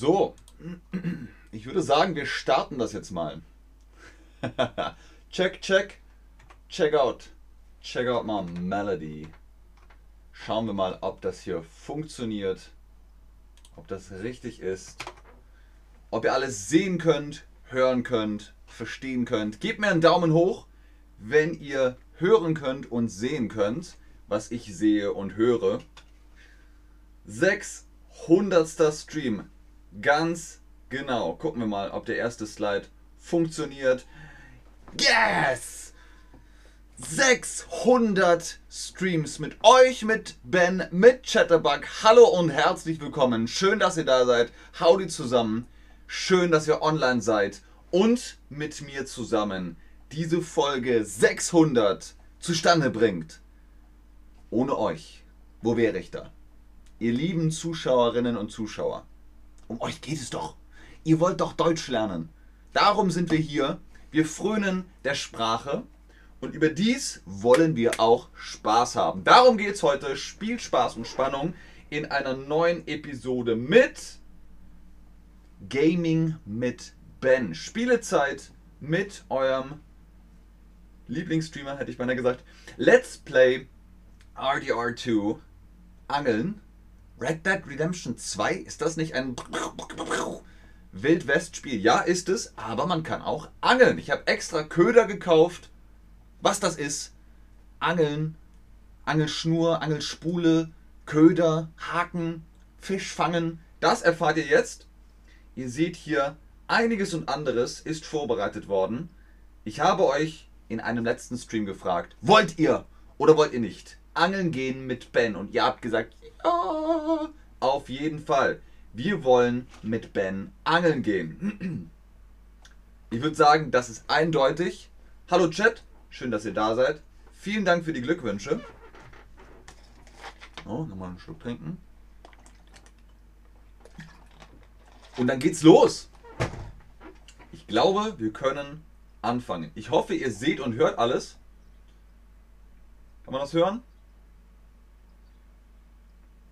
So, ich würde sagen, wir starten das jetzt mal. check, check, check out. Check out my melody. Schauen wir mal, ob das hier funktioniert. Ob das richtig ist. Ob ihr alles sehen könnt, hören könnt, verstehen könnt. Gebt mir einen Daumen hoch, wenn ihr hören könnt und sehen könnt, was ich sehe und höre. 600. Stream. Ganz genau. Gucken wir mal, ob der erste Slide funktioniert. Yes! 600 Streams mit euch, mit Ben, mit Chatterbug. Hallo und herzlich willkommen. Schön, dass ihr da seid. Howdy zusammen. Schön, dass ihr online seid und mit mir zusammen diese Folge 600 zustande bringt. Ohne euch, wo wäre ich da? Ihr lieben Zuschauerinnen und Zuschauer, um euch geht es doch. Ihr wollt doch Deutsch lernen. Darum sind wir hier. Wir frönen der Sprache und überdies wollen wir auch Spaß haben. Darum geht es heute. Spielspaß und Spannung in einer neuen Episode mit Gaming mit Ben. Spielezeit mit eurem Lieblingsstreamer, hätte ich beinahe gesagt. Let's Play RDR2 Angeln. Red Dead Redemption 2, ist das nicht ein Wildwest-Spiel? Ja, ist es, aber man kann auch angeln. Ich habe extra Köder gekauft. Was das ist? Angeln, Angelschnur, Angelspule, Köder, Haken, Fisch fangen. Das erfahrt ihr jetzt. Ihr seht hier, einiges und anderes ist vorbereitet worden. Ich habe euch in einem letzten Stream gefragt, wollt ihr oder wollt ihr nicht angeln gehen mit Ben? Und ihr habt gesagt, ja, auf jeden Fall. Wir wollen mit Ben angeln gehen. Ich würde sagen, das ist eindeutig. Hallo Chat, schön, dass ihr da seid. Vielen Dank für die Glückwünsche. Oh, nochmal einen Schluck trinken. Und dann geht's los. Ich glaube, wir können anfangen. Ich hoffe, ihr seht und hört alles. Kann man das hören?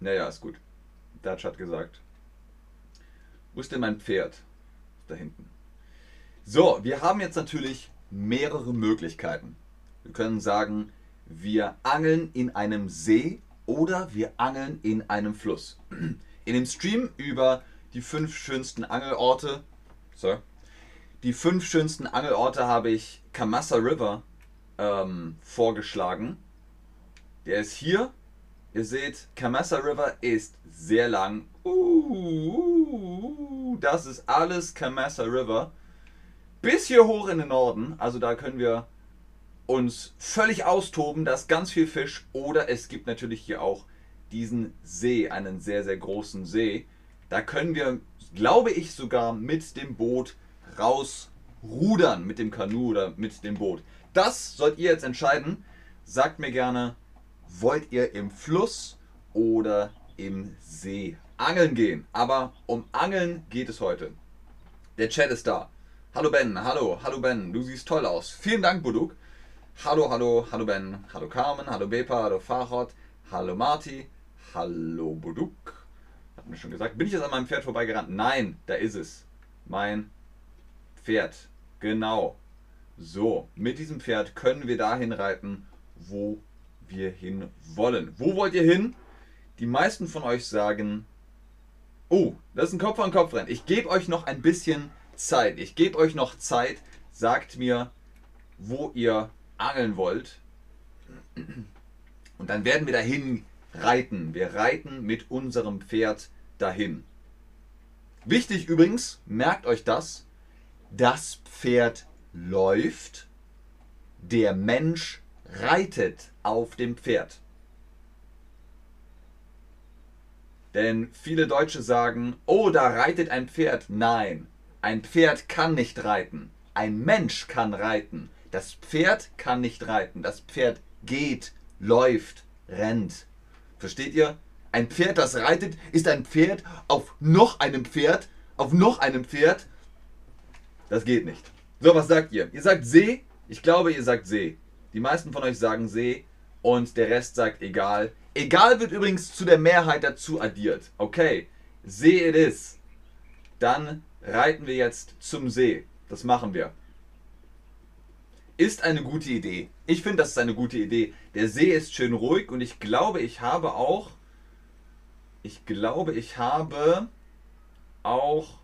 Naja, ist gut. Dutch hat gesagt. Wo ist denn mein Pferd? Da hinten. So, wir haben jetzt natürlich mehrere Möglichkeiten. Wir können sagen, wir angeln in einem See oder wir angeln in einem Fluss. In dem Stream über die fünf schönsten Angelorte, so, die fünf schönsten Angelorte habe ich Kamassa River ähm, vorgeschlagen. Der ist hier Ihr seht, Kamassa River ist sehr lang. Uh, das ist alles Kamassa River. Bis hier hoch in den Norden. Also da können wir uns völlig austoben. Da ist ganz viel Fisch. Oder es gibt natürlich hier auch diesen See, einen sehr, sehr großen See. Da können wir, glaube ich, sogar mit dem Boot rausrudern. Mit dem Kanu oder mit dem Boot. Das sollt ihr jetzt entscheiden. Sagt mir gerne, wollt ihr im Fluss oder im See angeln gehen. Aber um Angeln geht es heute. Der Chat ist da. Hallo Ben, hallo, hallo Ben, du siehst toll aus. Vielen Dank, Buduk. Hallo, hallo, hallo Ben, hallo Carmen, hallo Bepa, hallo Farhot, hallo Marti, hallo Buduk. Hat mir schon gesagt. Bin ich jetzt an meinem Pferd vorbeigerannt? Nein, da ist es. Mein Pferd. Genau. So, mit diesem Pferd können wir dahin reiten, wo wir hin wollen. Wo wollt ihr hin? Die meisten von euch sagen, oh, das ist ein Kopf an Kopf rennen. Ich gebe euch noch ein bisschen Zeit. Ich gebe euch noch Zeit. Sagt mir, wo ihr angeln wollt. Und dann werden wir dahin reiten. Wir reiten mit unserem Pferd dahin. Wichtig übrigens, merkt euch das, das Pferd läuft, der Mensch reitet auf dem Pferd. Denn viele Deutsche sagen, oh, da reitet ein Pferd. Nein, ein Pferd kann nicht reiten. Ein Mensch kann reiten. Das Pferd kann nicht reiten. Das Pferd geht, läuft, rennt. Versteht ihr? Ein Pferd, das reitet, ist ein Pferd auf noch einem Pferd, auf noch einem Pferd. Das geht nicht. So, was sagt ihr? Ihr sagt See? Ich glaube, ihr sagt See. Die meisten von euch sagen See und der Rest sagt egal. Egal wird übrigens zu der Mehrheit dazu addiert. Okay, See it is. dann reiten wir jetzt zum See. Das machen wir. Ist eine gute Idee. Ich finde, das ist eine gute Idee. Der See ist schön ruhig und ich glaube, ich habe auch. Ich glaube, ich habe auch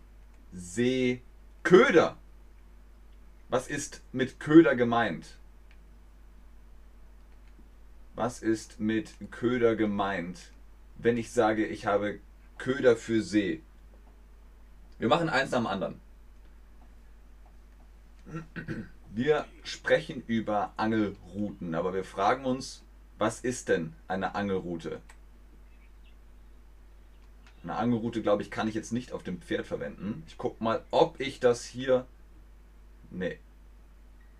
Seeköder. Was ist mit Köder gemeint? Was ist mit Köder gemeint, wenn ich sage, ich habe Köder für See? Wir machen eins nach dem anderen. Wir sprechen über Angelrouten, aber wir fragen uns, was ist denn eine Angelroute? Eine Angelroute, glaube ich, kann ich jetzt nicht auf dem Pferd verwenden. Ich gucke mal, ob ich das hier... Nee.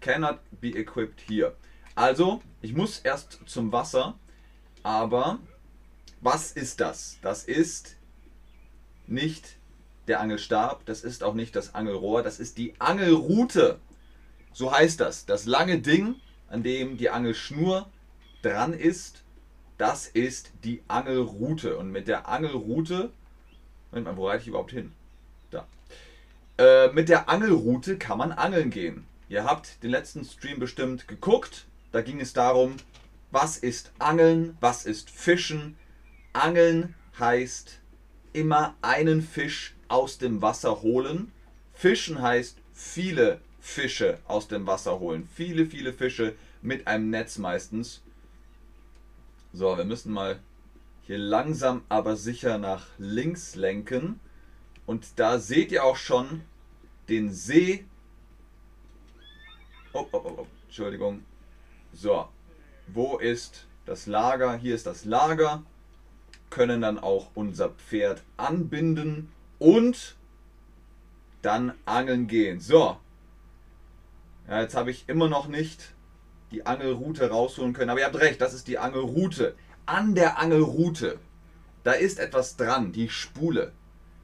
Cannot be equipped here. Also, ich muss erst zum Wasser, aber was ist das? Das ist nicht der Angelstab, das ist auch nicht das Angelrohr, das ist die Angelrute. So heißt das. Das lange Ding, an dem die Angelschnur dran ist, das ist die Angelrute. Und mit der Angelrute, Moment mal, wo reite ich überhaupt hin? Da. Äh, mit der Angelrute kann man angeln gehen. Ihr habt den letzten Stream bestimmt geguckt. Da ging es darum, was ist Angeln, was ist Fischen. Angeln heißt immer einen Fisch aus dem Wasser holen. Fischen heißt viele Fische aus dem Wasser holen. Viele, viele Fische mit einem Netz meistens. So, wir müssen mal hier langsam aber sicher nach links lenken. Und da seht ihr auch schon den See. Oh, oh, oh, oh. Entschuldigung. So, wo ist das Lager? Hier ist das Lager. Können dann auch unser Pferd anbinden und dann angeln gehen. So, ja, jetzt habe ich immer noch nicht die Angelroute rausholen können. Aber ihr habt recht, das ist die Angelroute. An der Angelroute, da ist etwas dran, die Spule.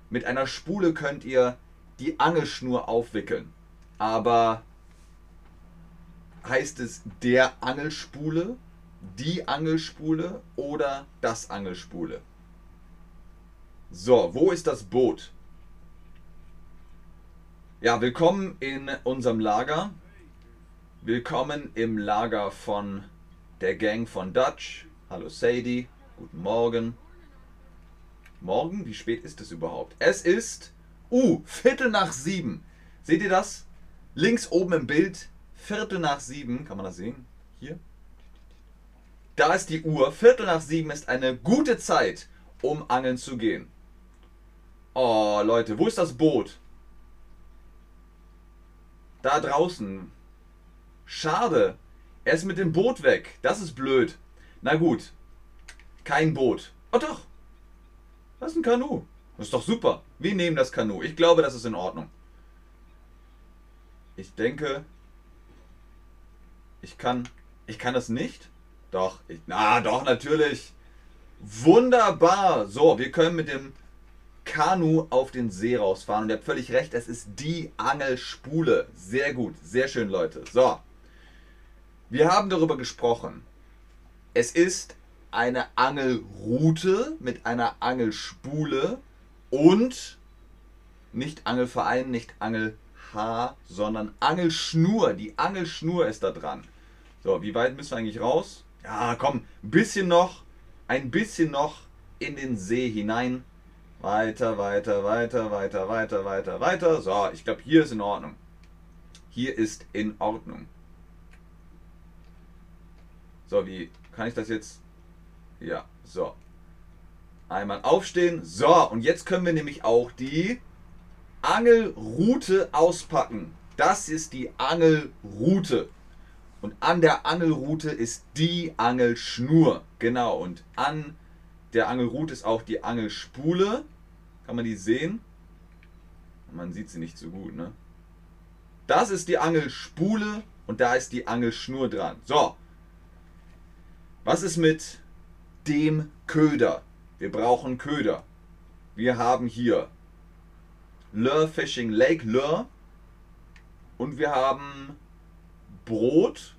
Mit einer Spule könnt ihr die Angelschnur aufwickeln. Aber heißt es der Angelspule, die Angelspule oder das Angelspule? So, wo ist das Boot? Ja, willkommen in unserem Lager. Willkommen im Lager von der Gang von Dutch. Hallo Sadie, guten Morgen. Morgen? Wie spät ist es überhaupt? Es ist, uh, Viertel nach sieben. Seht ihr das? Links oben im Bild, Viertel nach sieben. Kann man das sehen? Hier. Da ist die Uhr. Viertel nach sieben ist eine gute Zeit, um angeln zu gehen. Oh, Leute, wo ist das Boot? Da draußen. Schade. Er ist mit dem Boot weg. Das ist blöd. Na gut. Kein Boot. Oh doch. Das ist ein Kanu. Das ist doch super. Wir nehmen das Kanu. Ich glaube, das ist in Ordnung. Ich denke, ich kann, ich kann das nicht. Doch, ich, na doch, natürlich. Wunderbar. So, wir können mit dem Kanu auf den See rausfahren. Und ihr habt völlig recht, es ist die Angelspule. Sehr gut, sehr schön, Leute. So, wir haben darüber gesprochen. Es ist eine Angelroute mit einer Angelspule und nicht Angelverein, nicht Angelhaar, sondern Angelschnur. Die Angelschnur ist da dran. So, wie weit müssen wir eigentlich raus? Ja, komm, ein bisschen noch, ein bisschen noch in den See hinein. Weiter, weiter, weiter, weiter, weiter, weiter, weiter. So, ich glaube, hier ist in Ordnung. Hier ist in Ordnung. So, wie kann ich das jetzt? Ja, so. Einmal aufstehen. So, und jetzt können wir nämlich auch die Angelrute auspacken. Das ist die Angelrute. Und an der Angelrute ist die Angelschnur. Genau, und an der Angelrute ist auch die Angelspule. Kann man die sehen? Man sieht sie nicht so gut, ne? Das ist die Angelspule und da ist die Angelschnur dran. So, was ist mit dem Köder? Wir brauchen Köder. Wir haben hier Lure Fishing Lake Lure und wir haben Brot,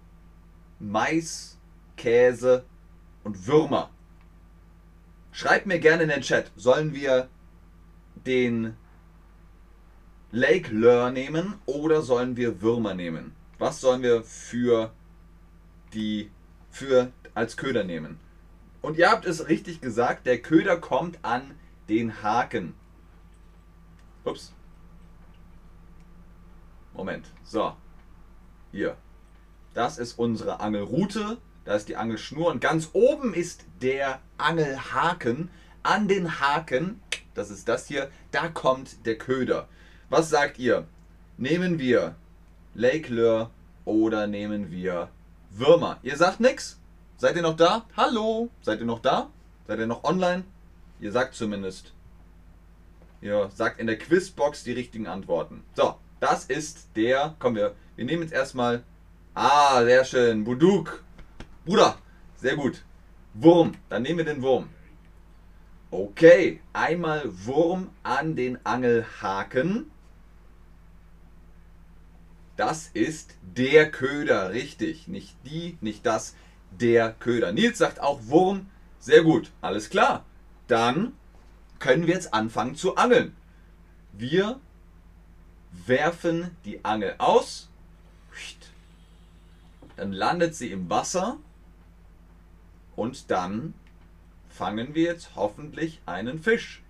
Mais, Käse und Würmer. Schreibt mir gerne in den Chat, sollen wir den Lake Lure nehmen oder sollen wir Würmer nehmen? Was sollen wir für die für als Köder nehmen? Und ihr habt es richtig gesagt, der Köder kommt an den Haken. Ups. Moment. So. Hier. Das ist unsere Angelrute. Da ist die Angelschnur. Und ganz oben ist der Angelhaken. An den Haken, das ist das hier, da kommt der Köder. Was sagt ihr? Nehmen wir Lake Lure oder nehmen wir Würmer? Ihr sagt nichts? Seid ihr noch da? Hallo? Seid ihr noch da? Seid ihr noch online? Ihr sagt zumindest. Ihr sagt in der Quizbox die richtigen Antworten. So, das ist der. Kommen wir. Wir nehmen jetzt erstmal. Ah, sehr schön. Buduk. Bruder. Sehr gut. Wurm. Dann nehmen wir den Wurm. Okay. Einmal Wurm an den Angelhaken. Das ist der Köder. Richtig. Nicht die, nicht das. Der Köder. Nils sagt auch Wurm. Sehr gut. Alles klar. Dann können wir jetzt anfangen zu angeln. Wir werfen die Angel aus, dann landet sie im Wasser und dann fangen wir jetzt hoffentlich einen Fisch.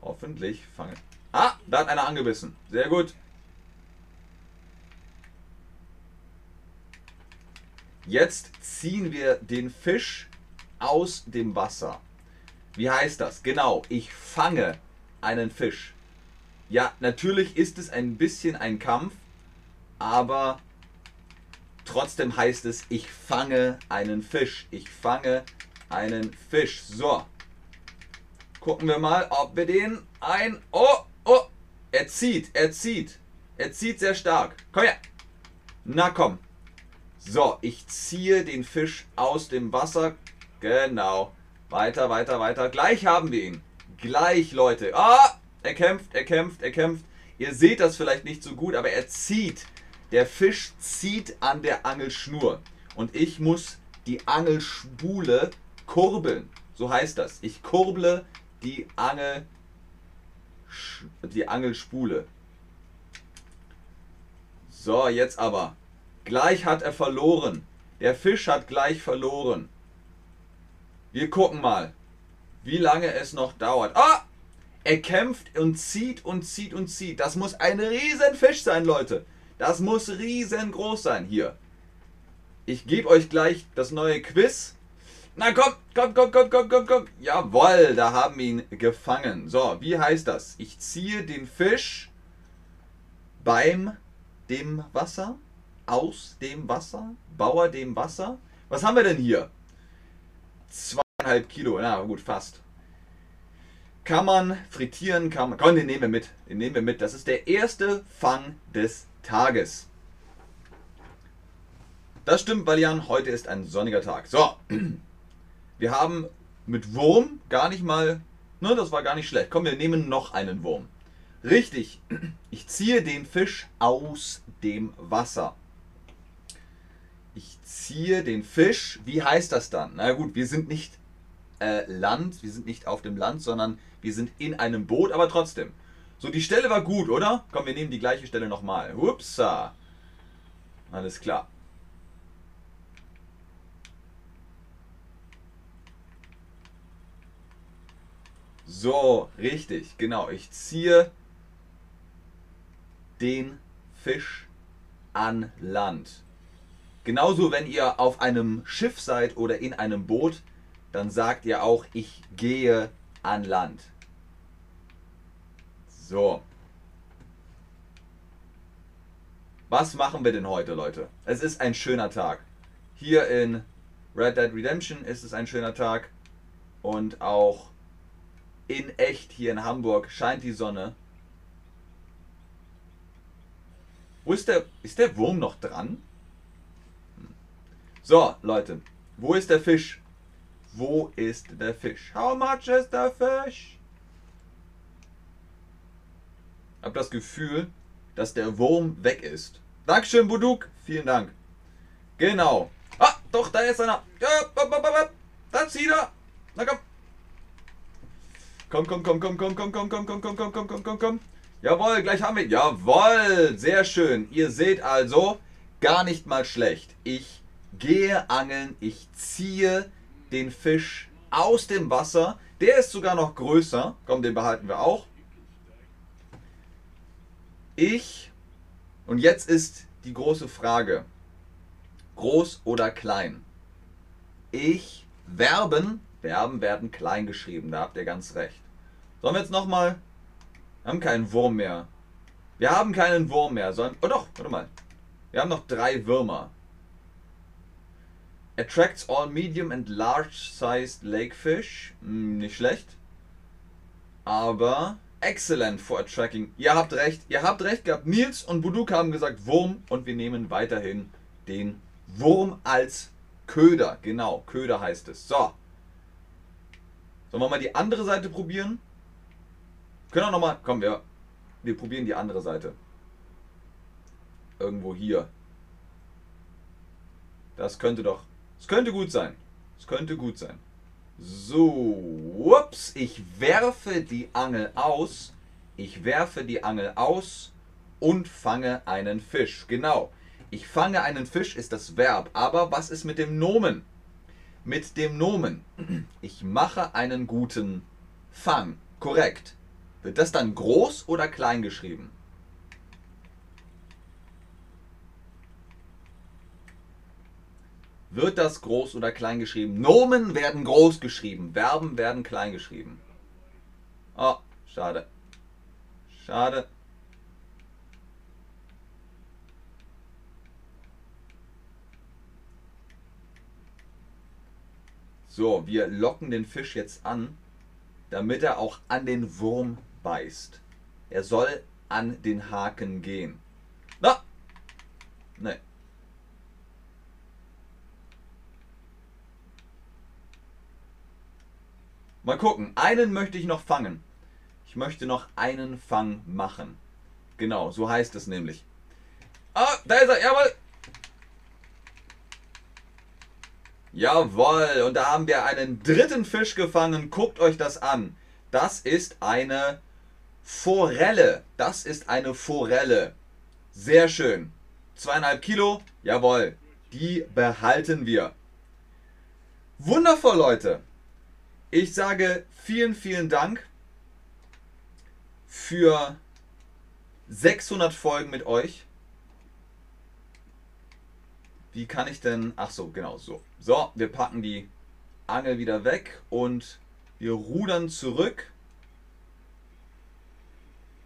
Hoffentlich fangen. Ah, da hat einer angebissen. Sehr gut. Jetzt ziehen wir den Fisch aus dem Wasser. Wie heißt das? Genau, ich fange einen Fisch. Ja, natürlich ist es ein bisschen ein Kampf, aber trotzdem heißt es, ich fange einen Fisch. Ich fange einen Fisch. So. Gucken wir mal, ob wir den ein... Oh, oh, er zieht, er zieht. Er zieht sehr stark. Komm her. Na komm. So, ich ziehe den Fisch aus dem Wasser. Genau. Weiter, weiter, weiter. Gleich haben wir ihn. Gleich, Leute. Ah, er kämpft, er kämpft, er kämpft. Ihr seht das vielleicht nicht so gut, aber er zieht. Der Fisch zieht an der Angelschnur. Und ich muss die Angelspule kurbeln. So heißt das. Ich kurble die Angel die Angelspule. So, jetzt aber. Gleich hat er verloren. Der Fisch hat gleich verloren. Wir gucken mal, wie lange es noch dauert. Ah! Er kämpft und zieht und zieht und zieht. Das muss ein Riesenfisch sein, Leute. Das muss riesengroß sein hier. Ich gebe euch gleich das neue Quiz. Na komm, komm, komm, komm, komm, komm, komm. Jawoll, da haben wir ihn gefangen. So, wie heißt das? Ich ziehe den Fisch beim dem Wasser, aus dem Wasser, Bauer dem Wasser. Was haben wir denn hier? Zwei zweieinhalb Kilo, na gut, fast. Kann man frittieren, kann man. Komm, den nehmen wir mit. Den nehmen wir mit. Das ist der erste Fang des Tages. Das stimmt, Balian. Heute ist ein sonniger Tag. So. Wir haben mit Wurm gar nicht mal. Ne, das war gar nicht schlecht. Komm, wir nehmen noch einen Wurm. Richtig. Ich ziehe den Fisch aus dem Wasser. Ich ziehe den Fisch. Wie heißt das dann? Na gut, wir sind nicht äh, Land. Wir sind nicht auf dem Land, sondern wir sind in einem Boot, aber trotzdem. So, die Stelle war gut, oder? Komm, wir nehmen die gleiche Stelle nochmal. Hupsa. Alles klar. So, richtig, genau. Ich ziehe den Fisch an Land. Genauso, wenn ihr auf einem Schiff seid oder in einem Boot, dann sagt ihr auch, ich gehe an Land. So. Was machen wir denn heute, Leute? Es ist ein schöner Tag. Hier in Red Dead Redemption ist es ein schöner Tag. Und auch in echt hier in Hamburg scheint die Sonne. Wo ist der. Ist der Wurm noch dran? Hm. So, Leute. Wo ist der Fisch? Wo ist der Fisch? How much is the fish? Habe das Gefühl, dass der Wurm weg ist. Dankeschön, Buduk. Vielen Dank. Genau. Ah, doch, da ist einer. Da zieht er. Komm, komm, komm, komm, komm, komm, komm, komm, komm, komm, komm, komm, komm, komm, komm. Jawohl, gleich haben wir. Jawohl, sehr schön. Ihr seht also, gar nicht mal schlecht. Ich gehe angeln, ich ziehe den Fisch aus dem Wasser. Der ist sogar noch größer. Komm, den behalten wir auch. Ich, und jetzt ist die große Frage, groß oder klein? Ich, Verben, Verben werden klein geschrieben, da habt ihr ganz recht. Sollen wir jetzt nochmal, wir haben keinen Wurm mehr. Wir haben keinen Wurm mehr, sondern, oh doch, warte mal. Wir haben noch drei Würmer. Attracts all medium and large-sized lake fish. Hm, nicht schlecht. Aber excellent for attracting. Ihr habt recht. Ihr habt recht gehabt. Nils und Buduk haben gesagt Wurm und wir nehmen weiterhin den Wurm als Köder. Genau, Köder heißt es. So. Sollen wir mal die andere Seite probieren? Können wir nochmal. Komm, wir, wir probieren die andere Seite. Irgendwo hier. Das könnte doch es könnte gut sein. Es könnte gut sein. So, ups, ich werfe die Angel aus. Ich werfe die Angel aus und fange einen Fisch. Genau. Ich fange einen Fisch ist das Verb. Aber was ist mit dem Nomen? Mit dem Nomen. Ich mache einen guten Fang. Korrekt. Wird das dann groß oder klein geschrieben? Wird das groß oder klein geschrieben? Nomen werden groß geschrieben, Verben werden klein geschrieben. Oh, schade. Schade. So, wir locken den Fisch jetzt an, damit er auch an den Wurm beißt. Er soll an den Haken gehen. Na! Ne. Mal gucken. Einen möchte ich noch fangen. Ich möchte noch einen Fang machen. Genau, so heißt es nämlich. Ah, da ist er. Jawohl. Jawohl. Und da haben wir einen dritten Fisch gefangen. Guckt euch das an. Das ist eine Forelle. Das ist eine Forelle. Sehr schön. Zweieinhalb Kilo. Jawohl. Die behalten wir. Wundervoll, Leute. Ich sage vielen, vielen Dank für 600 Folgen mit euch. Wie kann ich denn... Ach so, genau so. So, wir packen die Angel wieder weg und wir rudern zurück.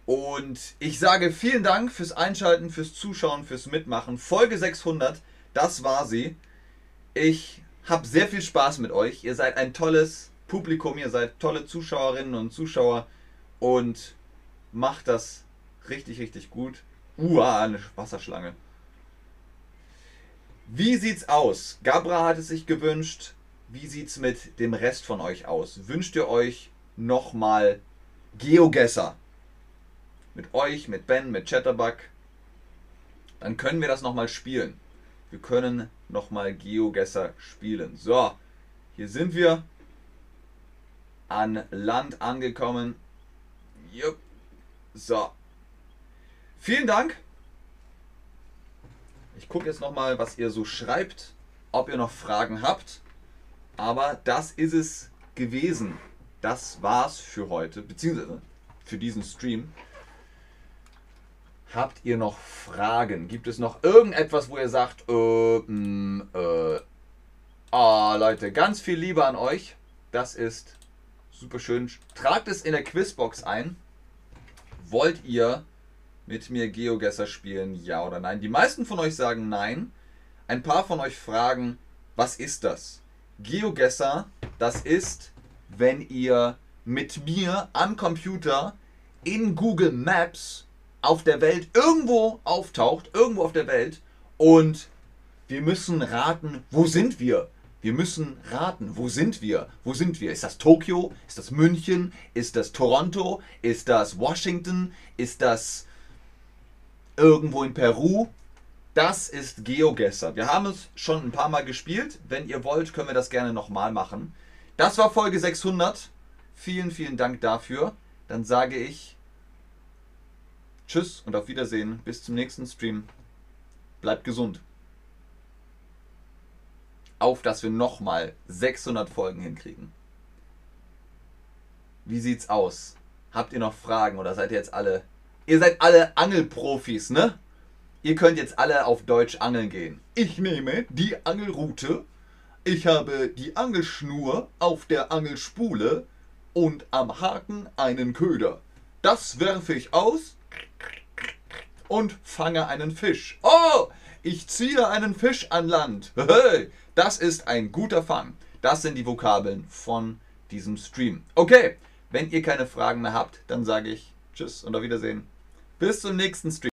Und ich sage vielen Dank fürs Einschalten, fürs Zuschauen, fürs Mitmachen. Folge 600, das war sie. Ich habe sehr viel Spaß mit euch. Ihr seid ein tolles Publikum, ihr seid tolle Zuschauerinnen und Zuschauer und macht das richtig, richtig gut. Uah, eine Wasserschlange. Wie sieht's aus? Gabra hat es sich gewünscht. Wie sieht's mit dem Rest von euch aus? Wünscht ihr euch nochmal Geogesser? Mit euch, mit Ben, mit Chatterbug? Dann können wir das nochmal spielen. Wir können nochmal Geogesser spielen. So, hier sind wir an Land angekommen. Jupp. So. Vielen Dank. Ich gucke jetzt nochmal, was ihr so schreibt, ob ihr noch Fragen habt. Aber das ist es gewesen. Das war's für heute, beziehungsweise für diesen Stream. Habt ihr noch Fragen? Gibt es noch irgendetwas, wo ihr sagt, äh, mh, mm, äh, oh, Leute, ganz viel Liebe an euch. Das ist super schön. Tragt es in der Quizbox ein. Wollt ihr mit mir Geogesser spielen, ja oder nein? Die meisten von euch sagen nein. Ein paar von euch fragen, was ist das? Geogesser, das ist, wenn ihr mit mir am Computer in Google Maps auf der Welt irgendwo auftaucht, irgendwo auf der Welt und wir müssen raten, wo sind wir? Wir müssen raten, wo sind wir? Wo sind wir? Ist das Tokio? Ist das München? Ist das Toronto? Ist das Washington? Ist das irgendwo in Peru? Das ist GeoGuessr. Wir haben es schon ein paar Mal gespielt. Wenn ihr wollt, können wir das gerne nochmal machen. Das war Folge 600. Vielen, vielen Dank dafür. Dann sage ich Tschüss und auf Wiedersehen. Bis zum nächsten Stream. Bleibt gesund. Auf, dass wir nochmal 600 Folgen hinkriegen. Wie sieht's aus? Habt ihr noch Fragen oder seid ihr jetzt alle. Ihr seid alle Angelprofis, ne? Ihr könnt jetzt alle auf Deutsch angeln gehen. Ich nehme die Angelrute. Ich habe die Angelschnur auf der Angelspule und am Haken einen Köder. Das werfe ich aus und fange einen Fisch. Oh, ich ziehe einen Fisch an Land. Hey, das ist ein guter Fang. Das sind die Vokabeln von diesem Stream. Okay, wenn ihr keine Fragen mehr habt, dann sage ich Tschüss und auf Wiedersehen. Bis zum nächsten Stream.